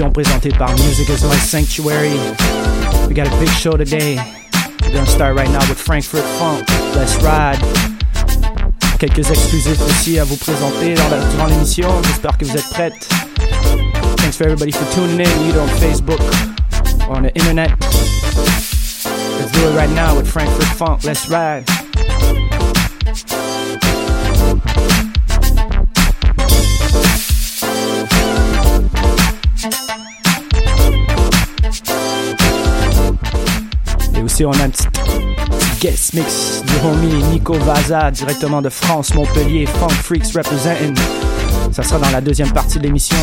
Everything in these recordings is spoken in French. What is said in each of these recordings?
Émission présentée par Music is My Sanctuary. We got a big show today. We're gonna start right now with Frankfurt Funk. Let's ride. Quelques exclusifs aussi à vous présenter dans la- durant l'émission. J'espère que vous êtes prêtes. Thanks for everybody for tuning in, either on Facebook or on the internet. Let's do it right now with Frankfurt Funk. Let's ride. On a un petit guest mix du homie Nico Vaza, directement de France, Montpellier, Funk Freaks representing. Ça sera dans la deuxième partie de l'émission.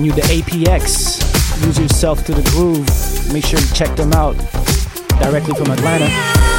Brand new to APX. Lose yourself to the groove. Make sure you check them out directly from Atlanta.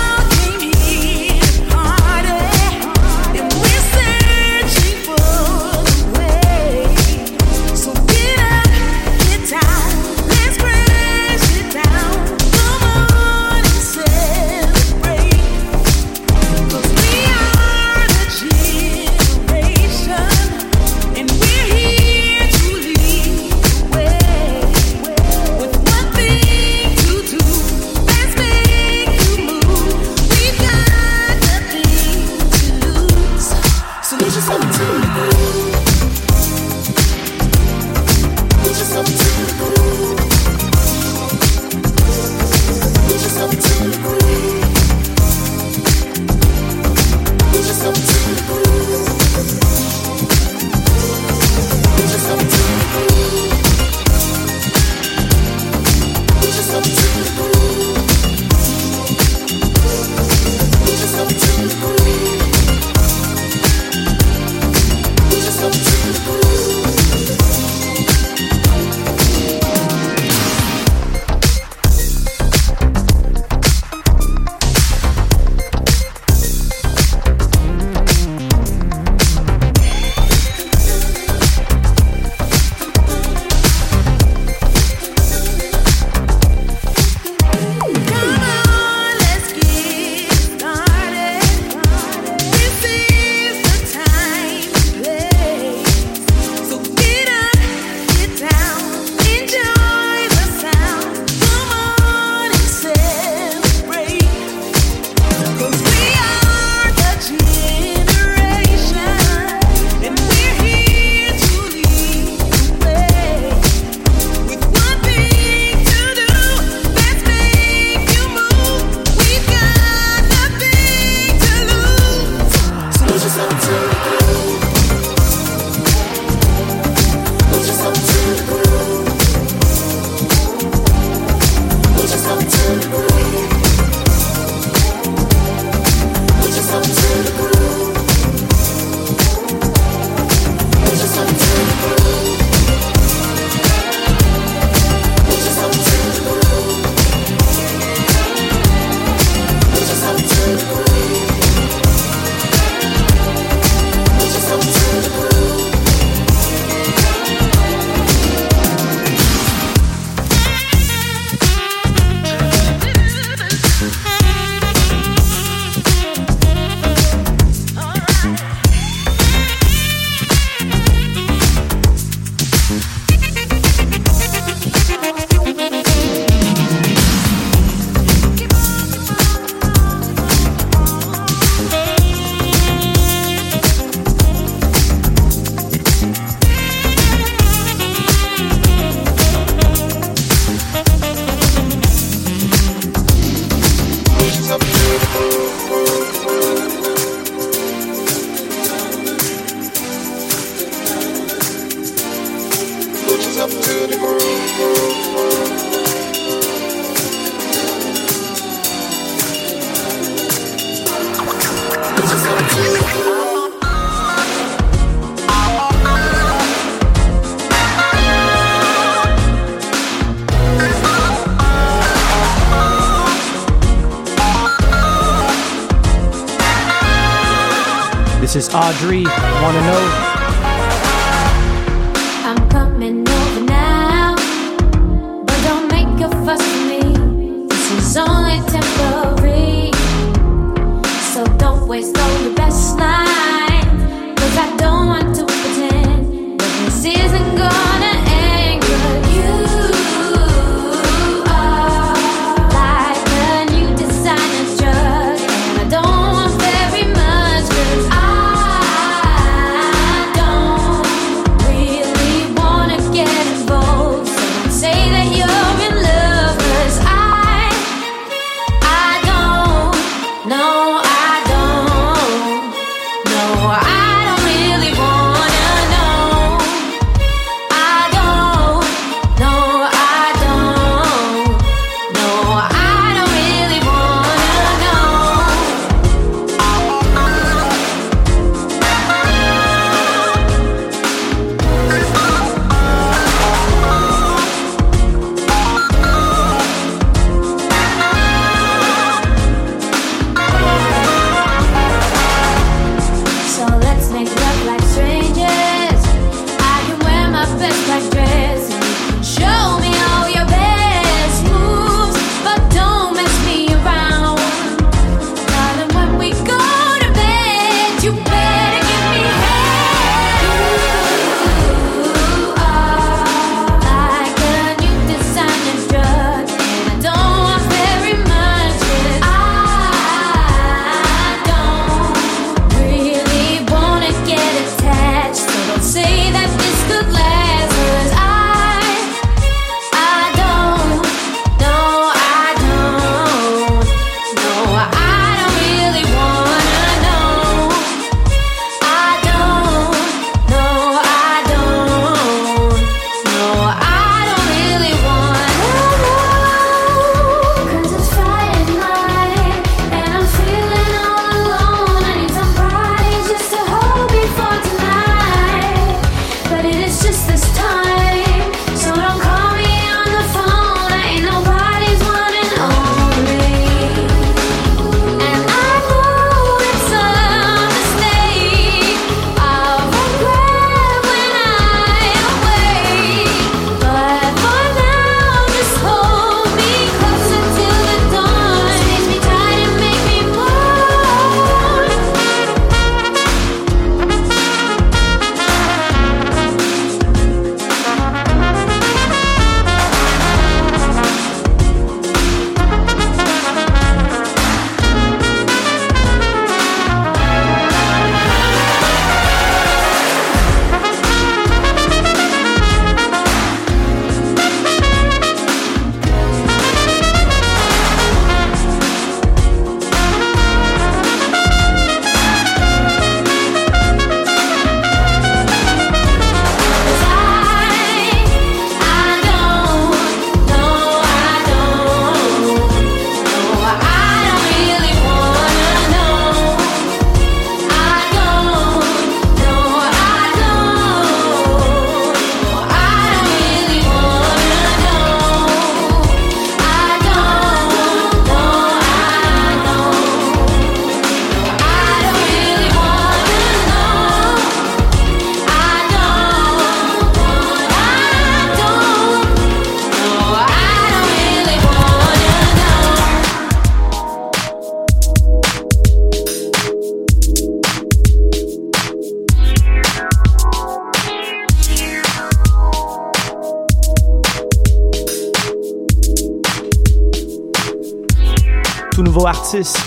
This is Audrey. Wanna know?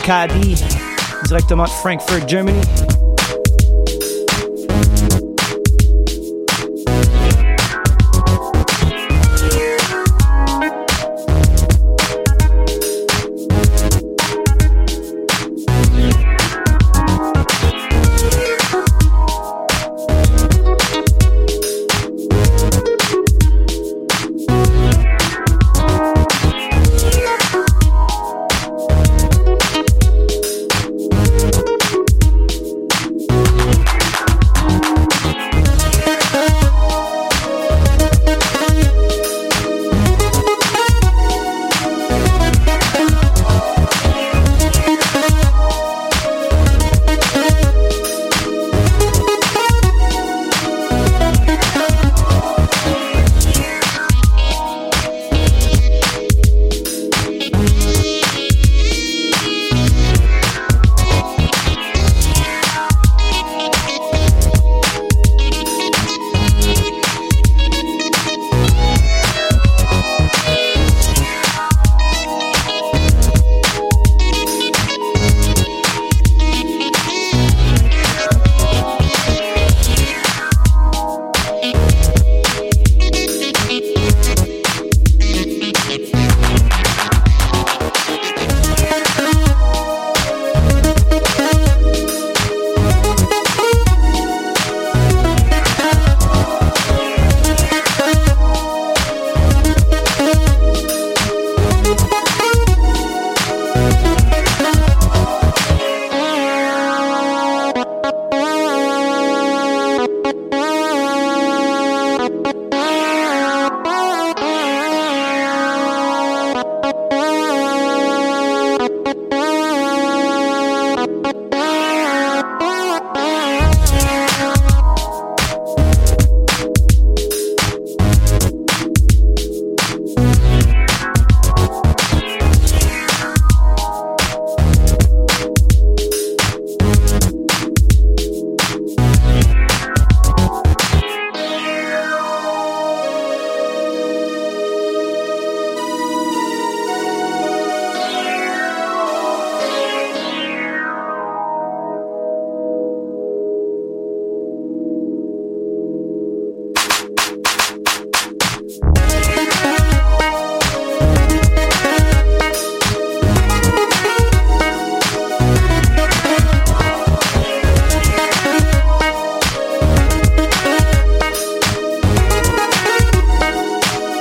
KD, directement de Frankfurt, Germany.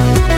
Bye.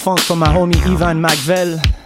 Funk from my homie Ivan McVell.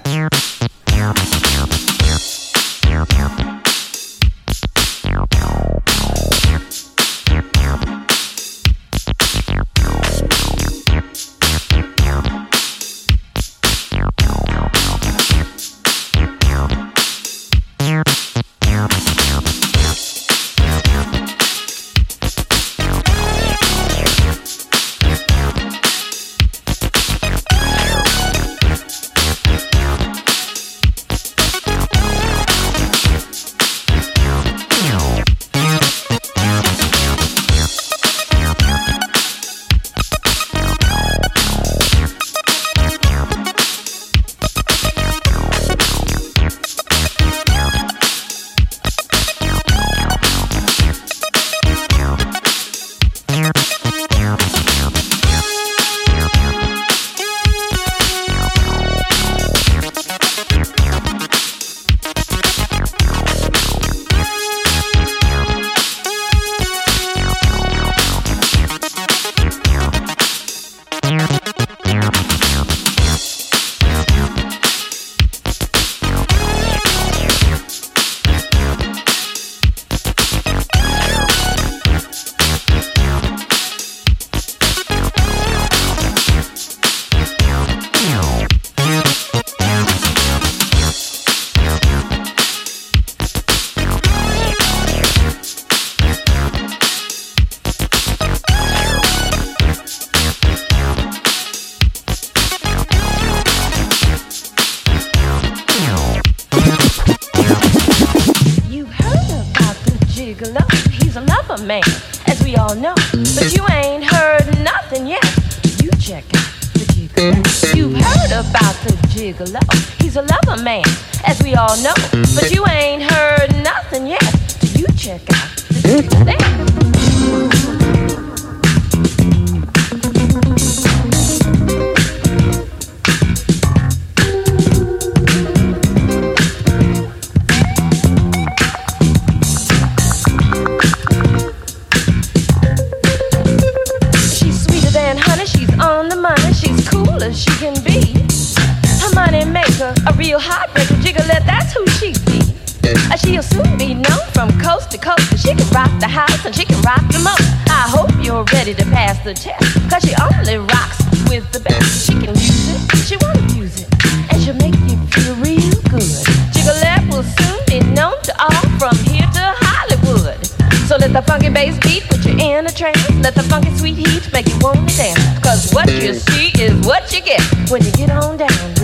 the funky bass beat put you in a trance. Let the funky sweet heat make you wanna dance. Cause what you see is what you get when you get on down.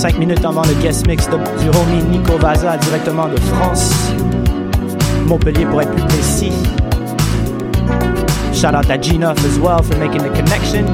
25 minutes avant le guest mix de, du homie Nico Vaza directement de France. Montpellier pour être plus précis. Shout out to Ginoff as well for making the connection.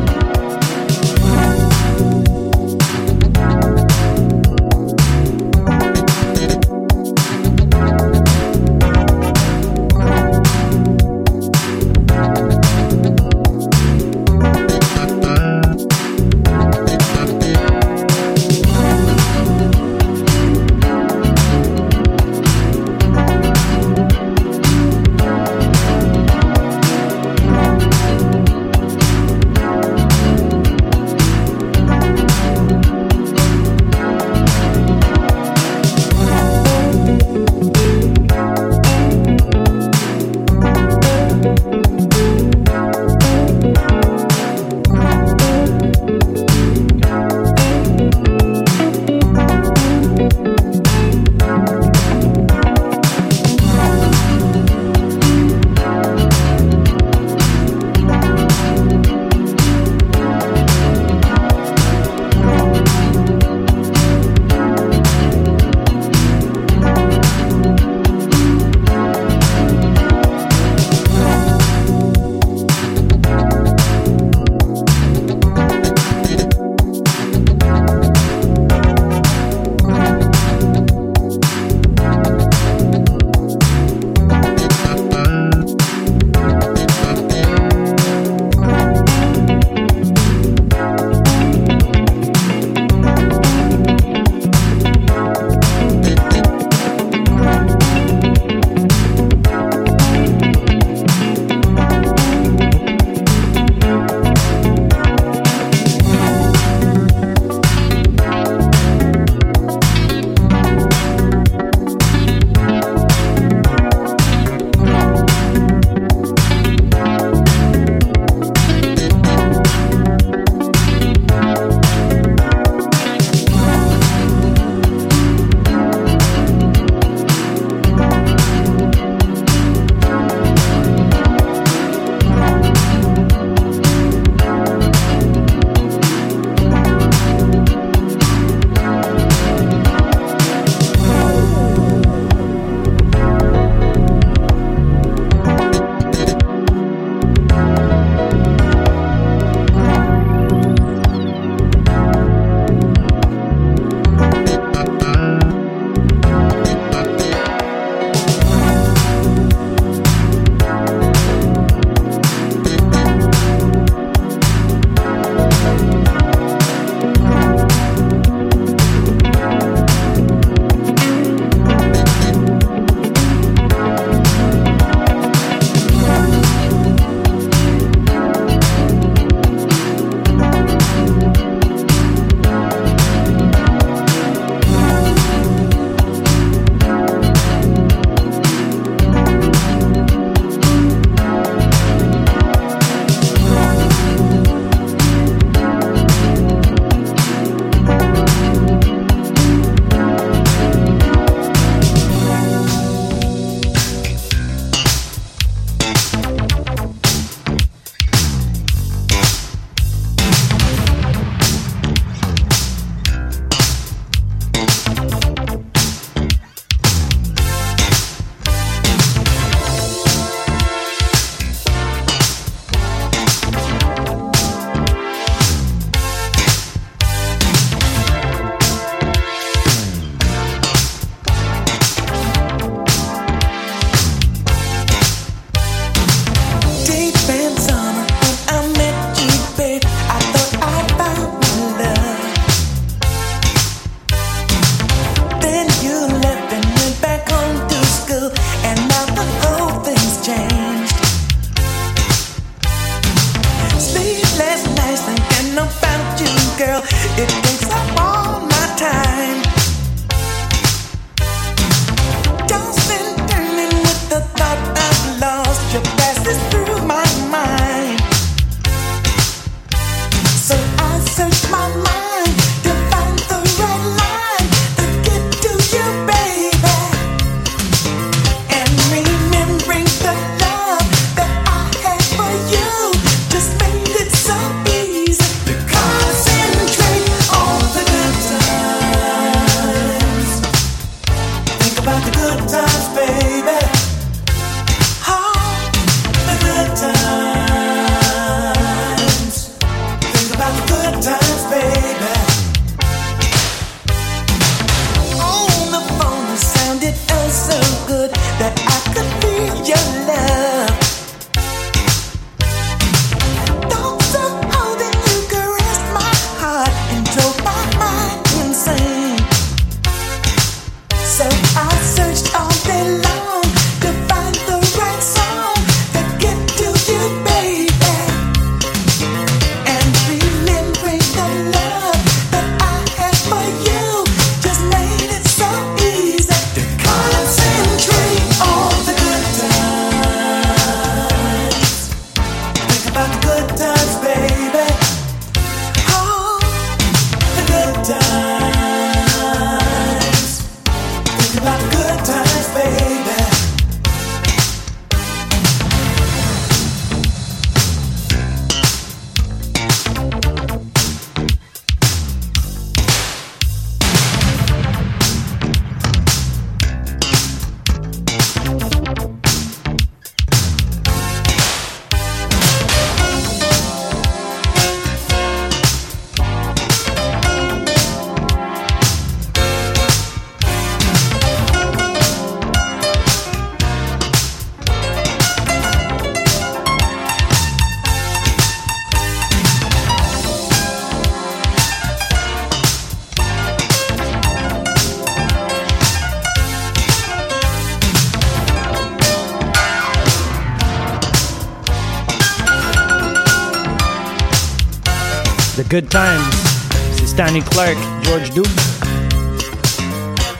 good times. is Danny Clark, George Duke.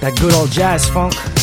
That good old jazz funk.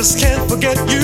Just can't forget you,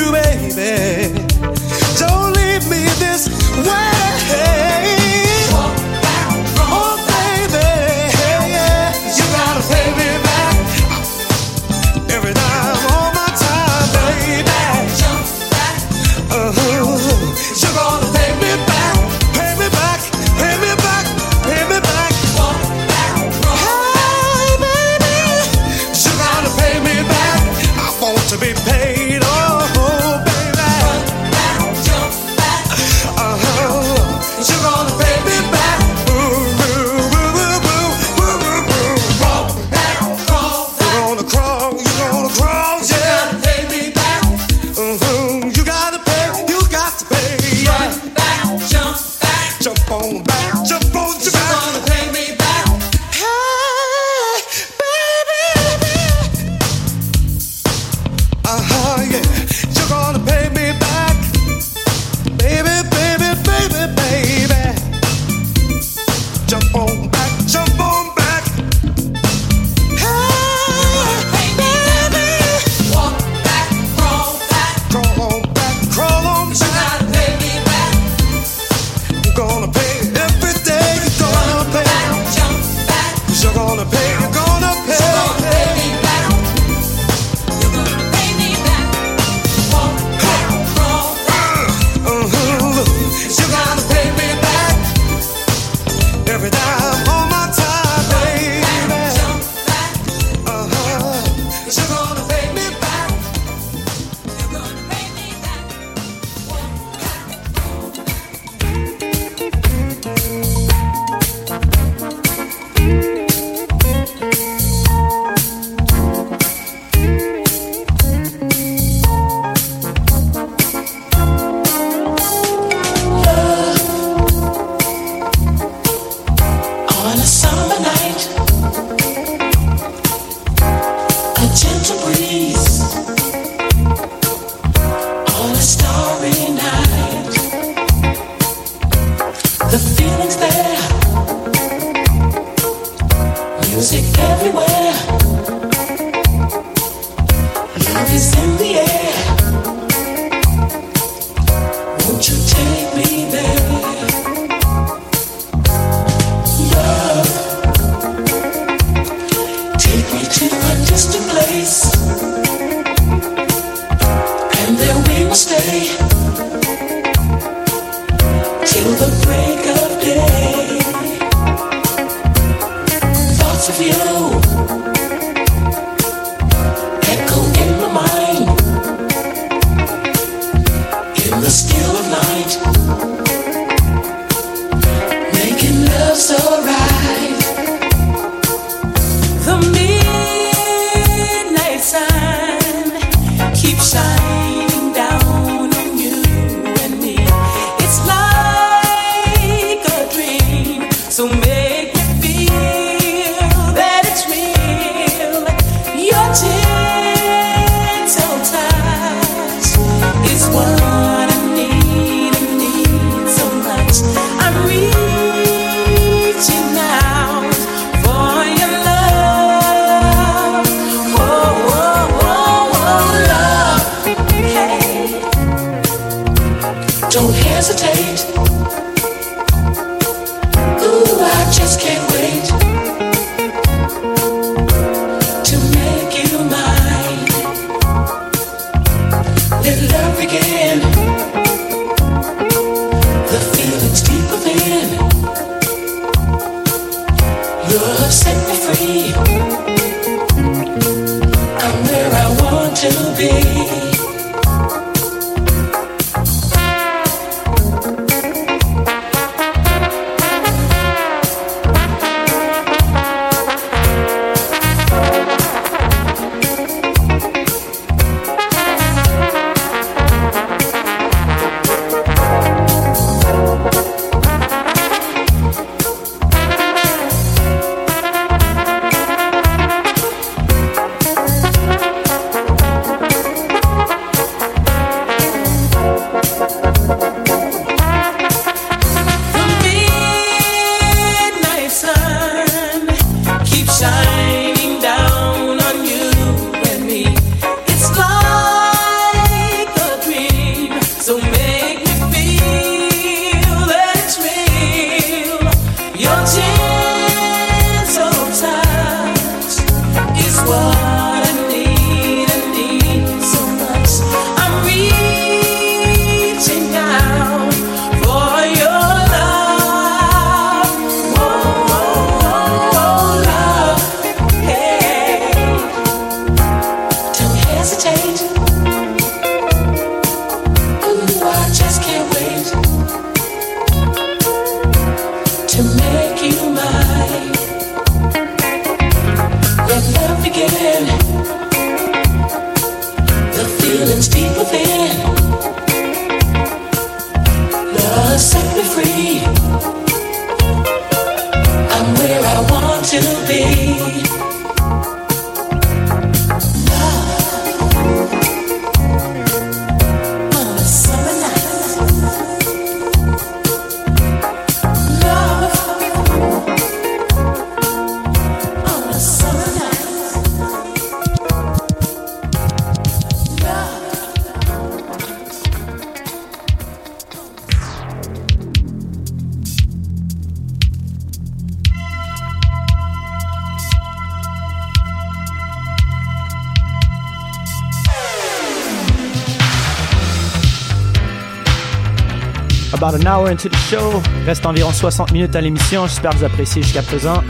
the show. Reste environ 60 minutes à l'émission. J'espère que vous appréciez jusqu'à présent.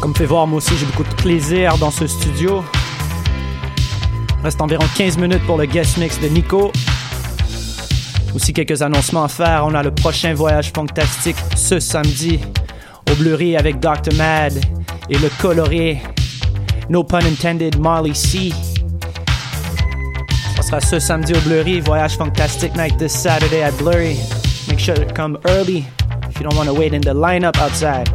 Comme pouvez voir, moi aussi, j'ai beaucoup de plaisir dans ce studio. Reste environ 15 minutes pour le guest mix de Nico. Aussi quelques annoncements à faire. On a le prochain voyage fantastique ce samedi au Bleury avec Dr. Mad et le coloré, no pun intended, Marley C. Sera ce samedi au Bleury. Voyage fantastic night this Saturday at Blurry. Make sure to come early if you don't want to wait in the lineup outside.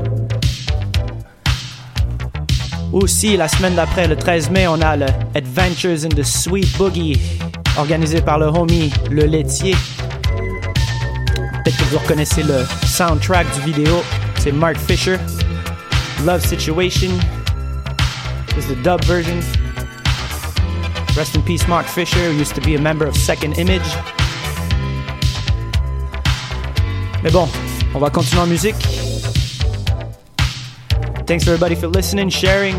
Aussi, la semaine d'après, le 13 mai, on a le Adventures in the Sweet Boogie, organisé par le homie Le Laitier. Peut-être que vous reconnaissez le soundtrack du vidéo. C'est Mark Fisher. Love Situation. Is the dub version. Rest in peace, Mark Fisher, who used to be a member of Second Image. Mais bon, on va continuer en musique. Thanks everybody for listening, sharing.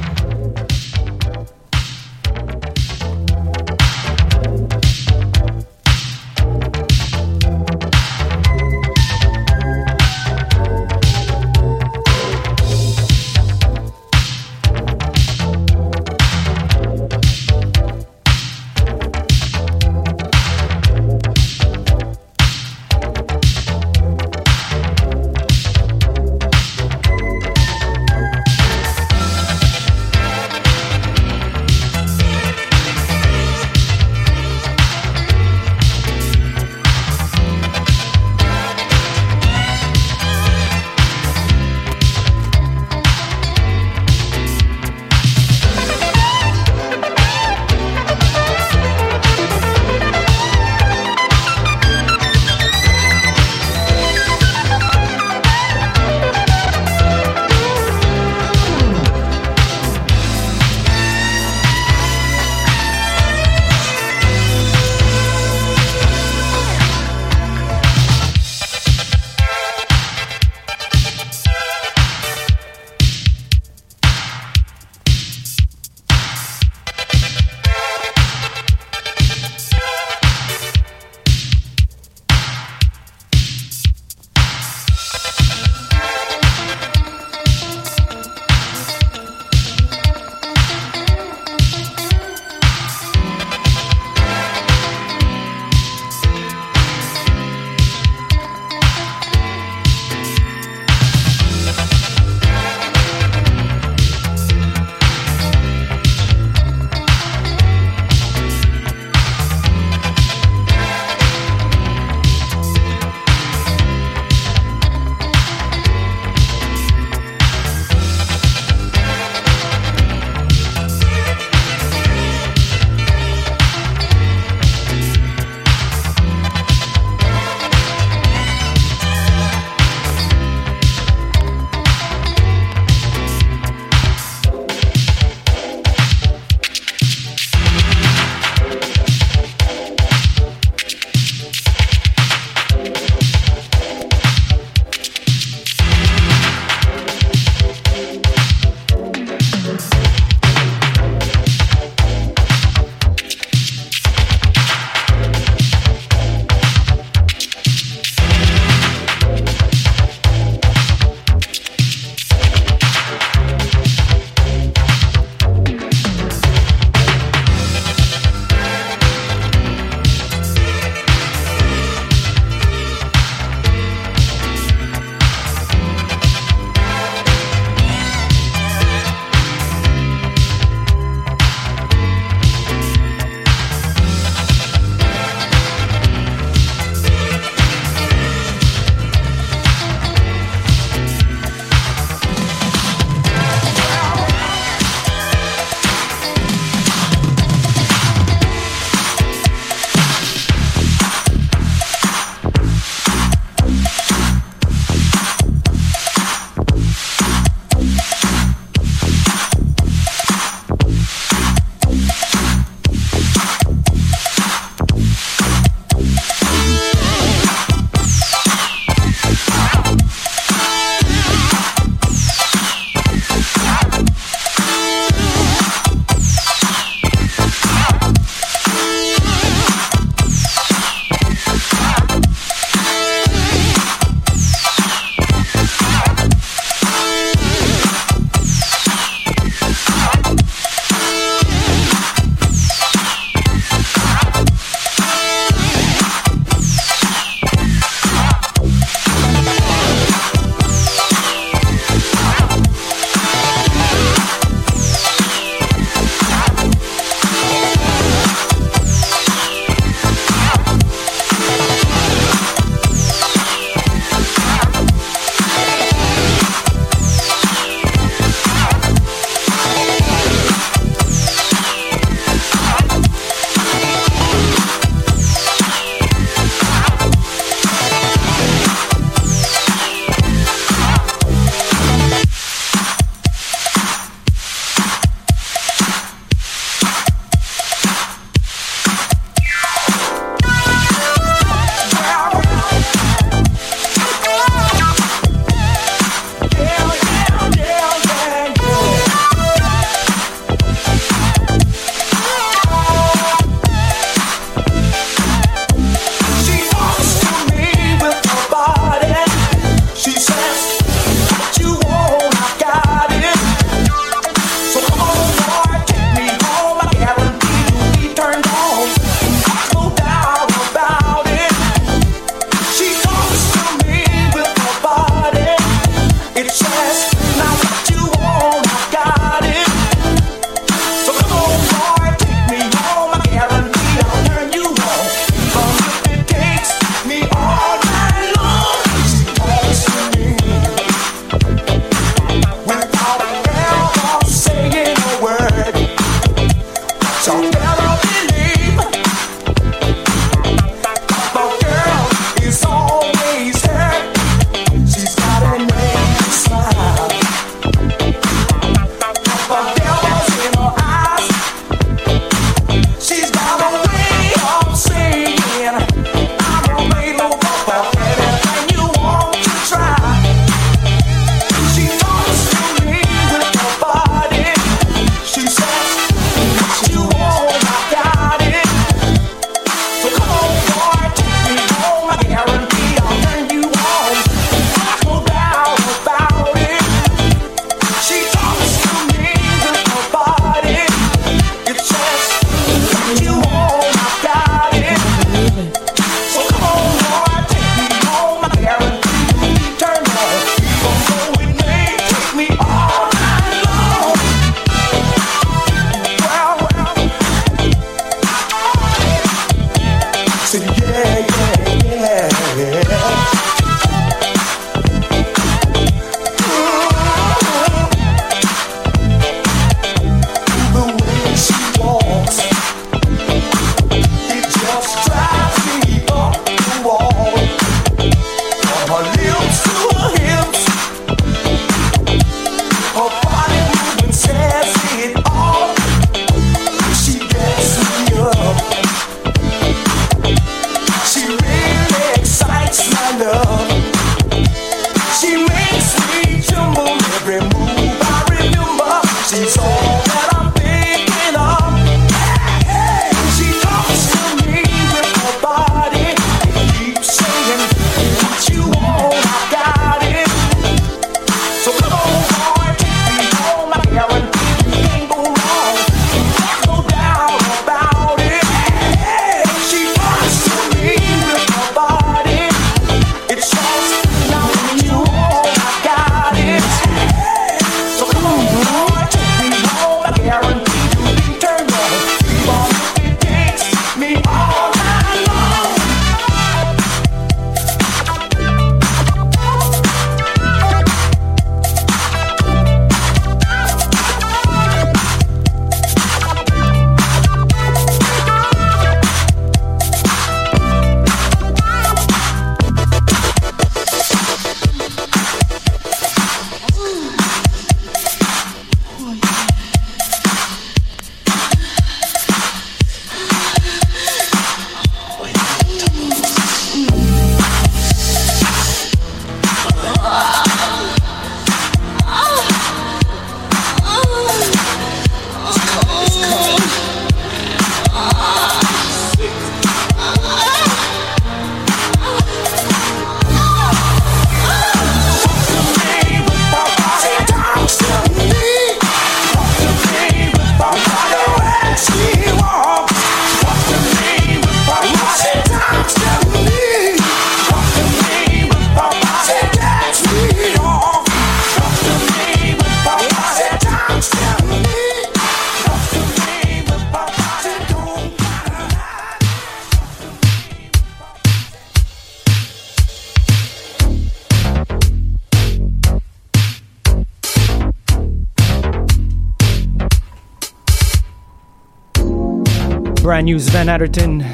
Van Atterton,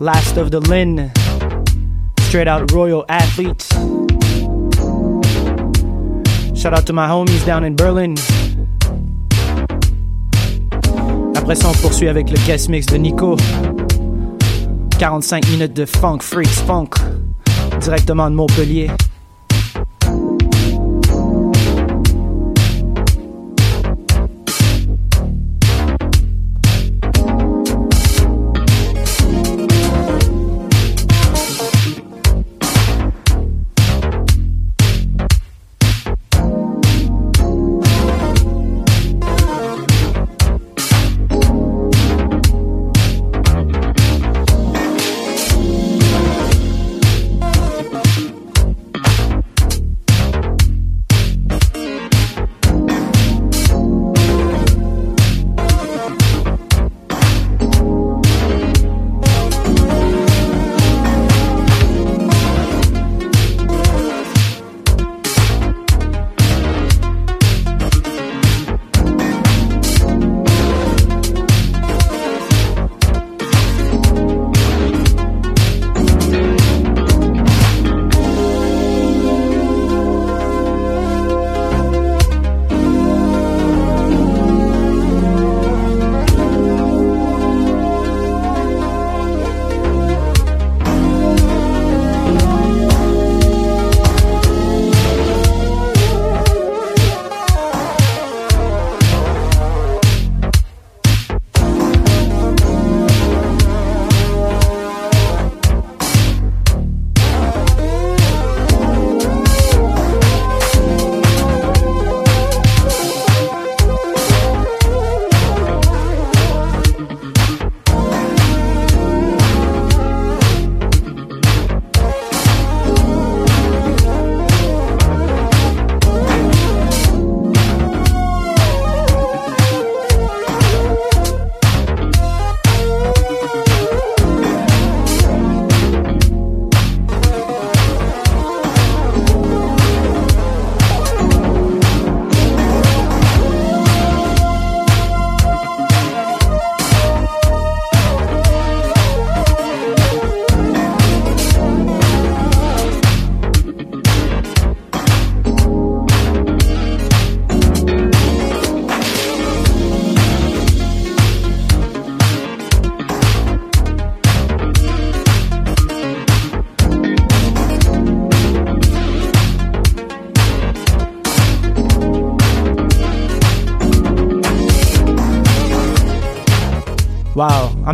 Last of the Lin, straight out royal athletes. Shout out to my homies down in Berlin. Après ça, on poursuit avec le guest mix de Nico. 45 minutes de funk, freaks, funk, directement de Montpellier.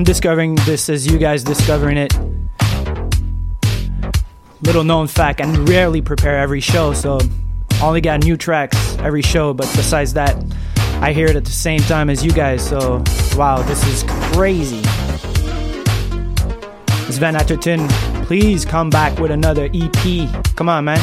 Discovering this as you guys discovering it. Little known fact, I rarely prepare every show, so only got new tracks every show, but besides that, I hear it at the same time as you guys, so wow, this is crazy. It's Van Atterton. Please come back with another EP. Come on, man.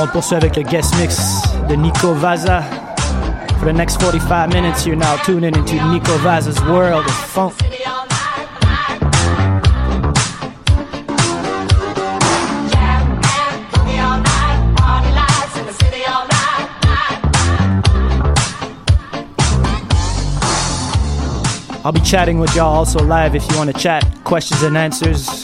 On poursuit avec le guest mix de Nico Vaza. For the next 45 minutes, you're now tuning into Nico Vaza's world of funk. I'll be chatting with y'all also live if you want to chat, questions and answers.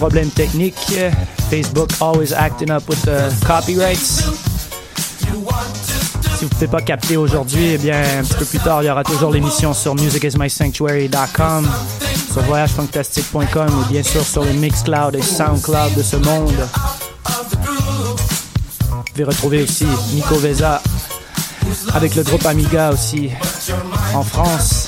problème technique. Facebook always acting up with the copyrights. Si vous ne pouvez pas capter aujourd'hui, eh bien, un petit peu plus tard, il y aura toujours l'émission sur musicismysanctuary.com, sur voyagefantastique.com et bien sûr sur les Mixcloud et Soundcloud de ce monde. Vous pouvez retrouver aussi Nico Veza avec le groupe Amiga aussi en France.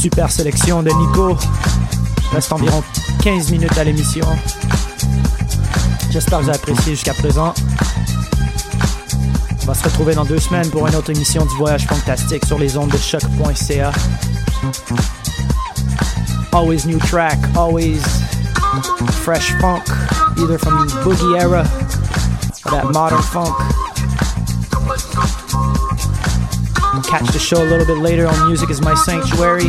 Super sélection de Nico. Il reste environ 15 minutes à l'émission. J'espère que vous avez apprécié jusqu'à présent. On va se retrouver dans deux semaines pour une autre émission du Voyage Fantastique sur les ondes de choc.ca. Always new track, always fresh funk, either from the boogie era or that modern funk. Catch the show a little bit later on Music is My Sanctuary,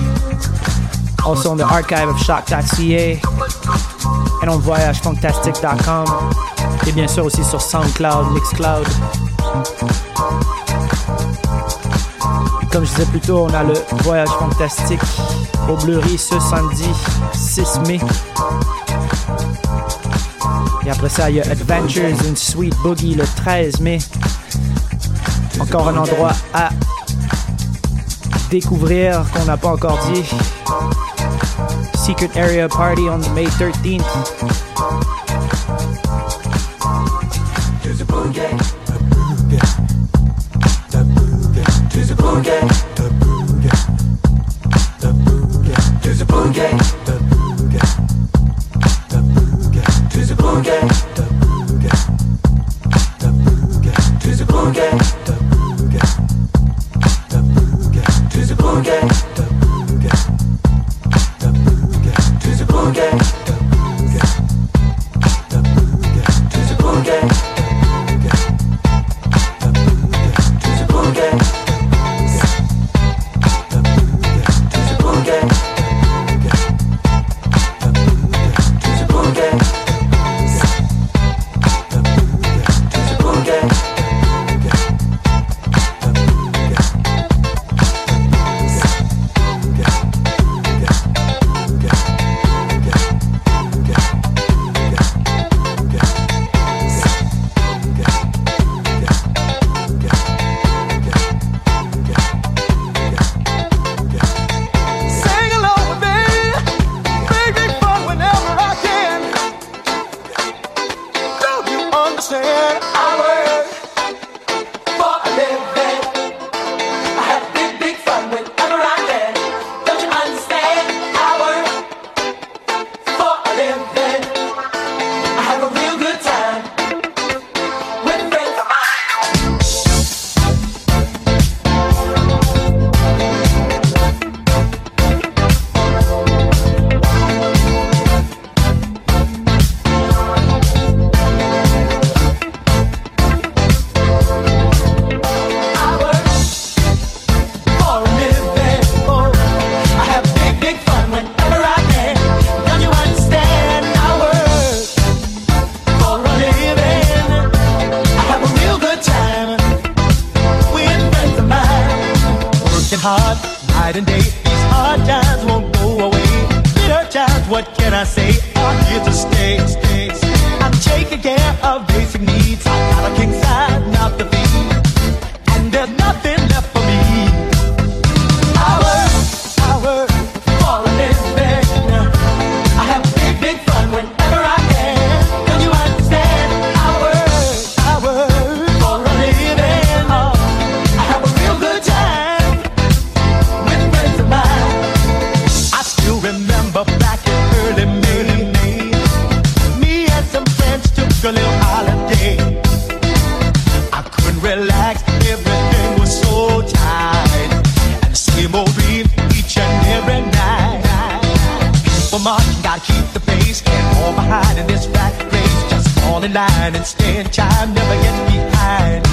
also on the archive of shock.ca and on VoyageFantastic.com et bien sûr aussi sur SoundCloud, Mixcloud. Comme je disais plus tôt, on a le Voyage Fantastique au Bleury ce samedi 6 mai. Et après ça, il y a Adventures in Sweet Boogie le 13 mai. Encore un endroit à découvrir qu'on n'a pas encore dit. Secret Area Party on May 13th. the line and stand, child, never get behind.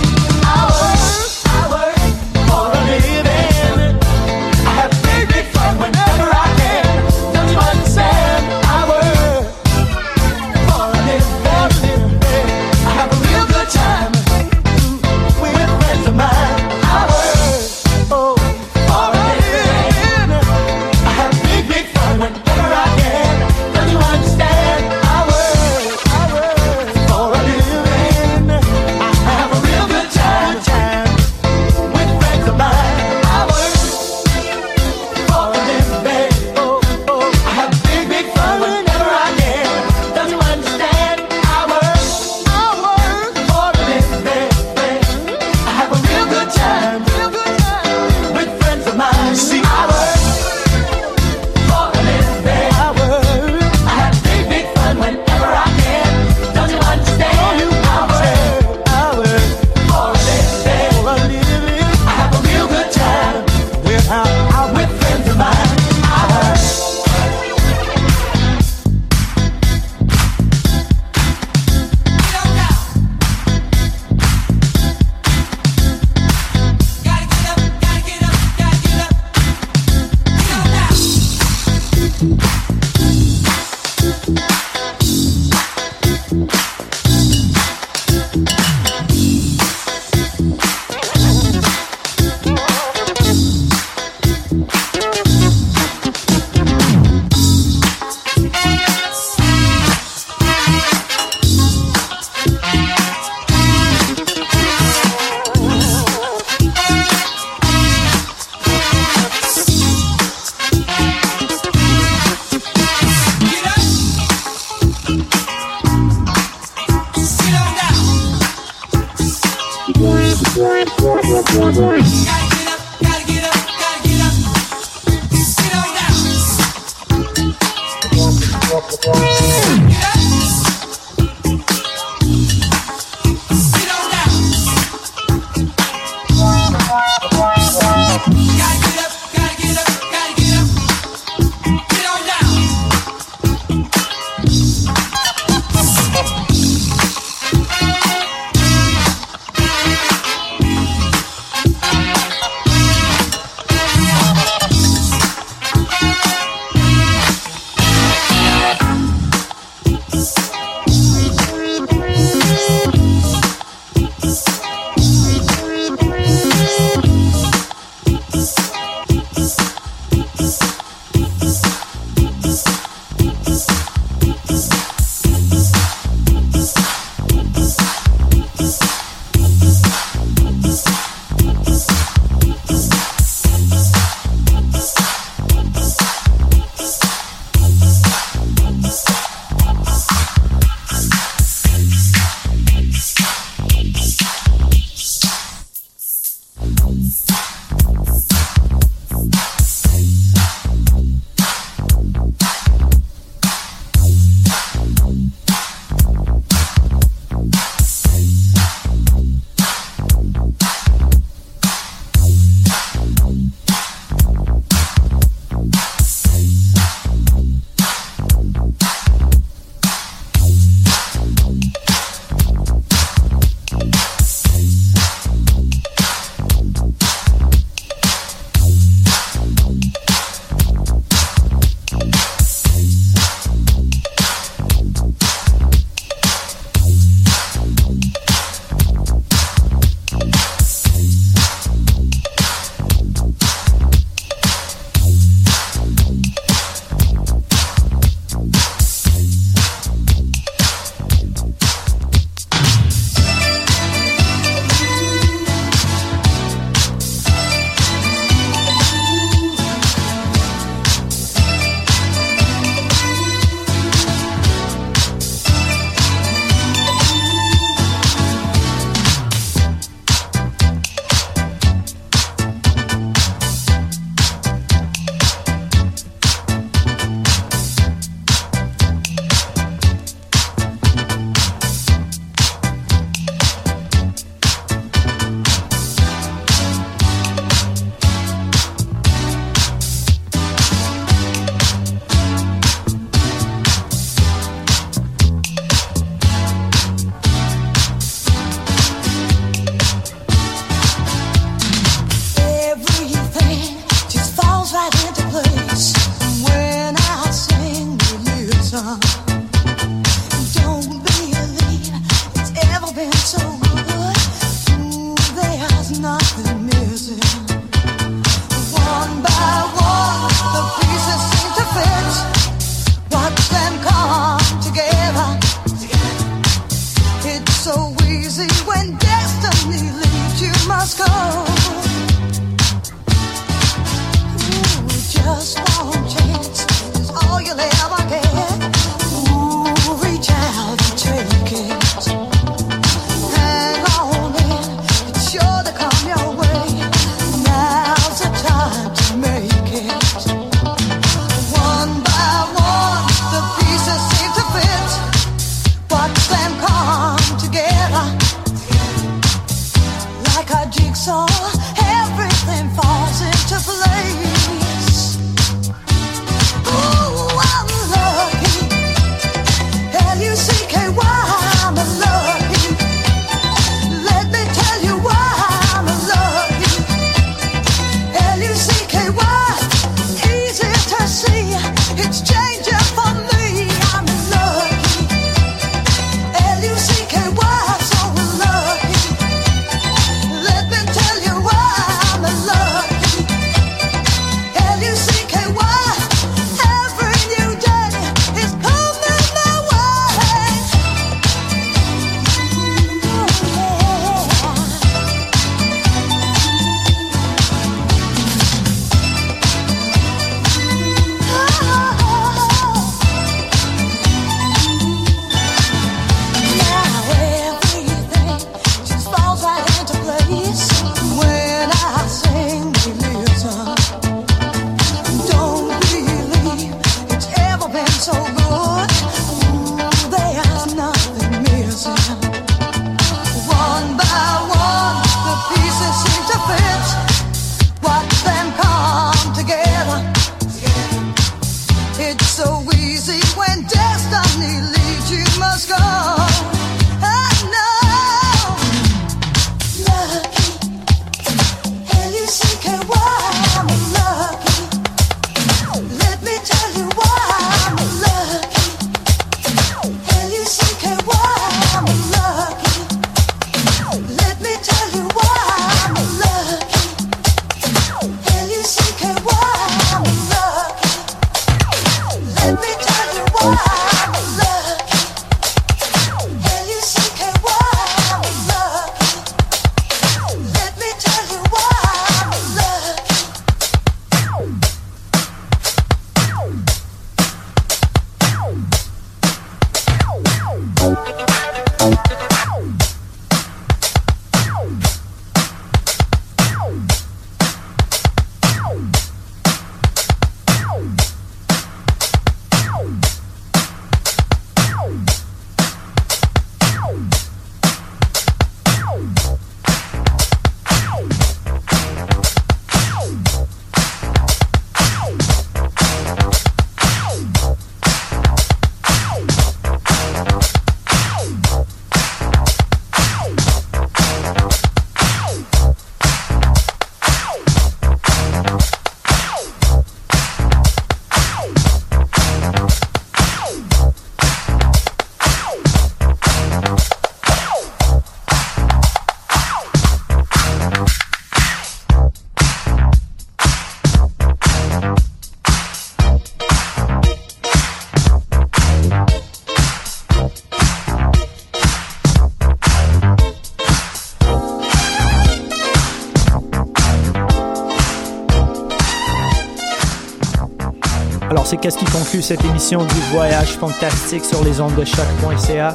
C'est qu'est-ce qui conclut cette émission du voyage fantastique sur les ondes de choc.ca.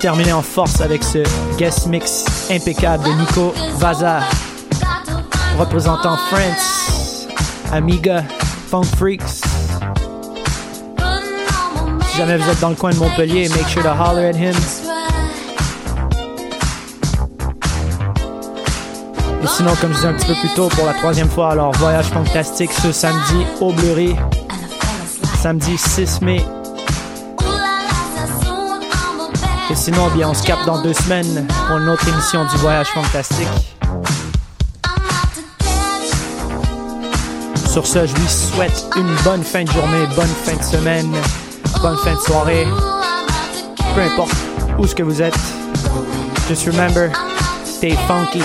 Terminé en force avec ce guest mix impeccable de Nico Vaza, représentant France, Amiga, Funk Freaks. Si jamais vous êtes dans le coin de Montpellier, make sure to holler at him. Et sinon, comme je disais un petit peu plus tôt, pour la troisième fois, alors voyage fantastique ce samedi au Bleury. Samedi 6 mai. Et sinon, bien, on se capte dans deux semaines pour une autre émission du voyage fantastique. Sur ce, je lui souhaite une bonne fin de journée, bonne fin de semaine, bonne fin de soirée. Peu importe où ce que vous êtes. Just remember, stay funky.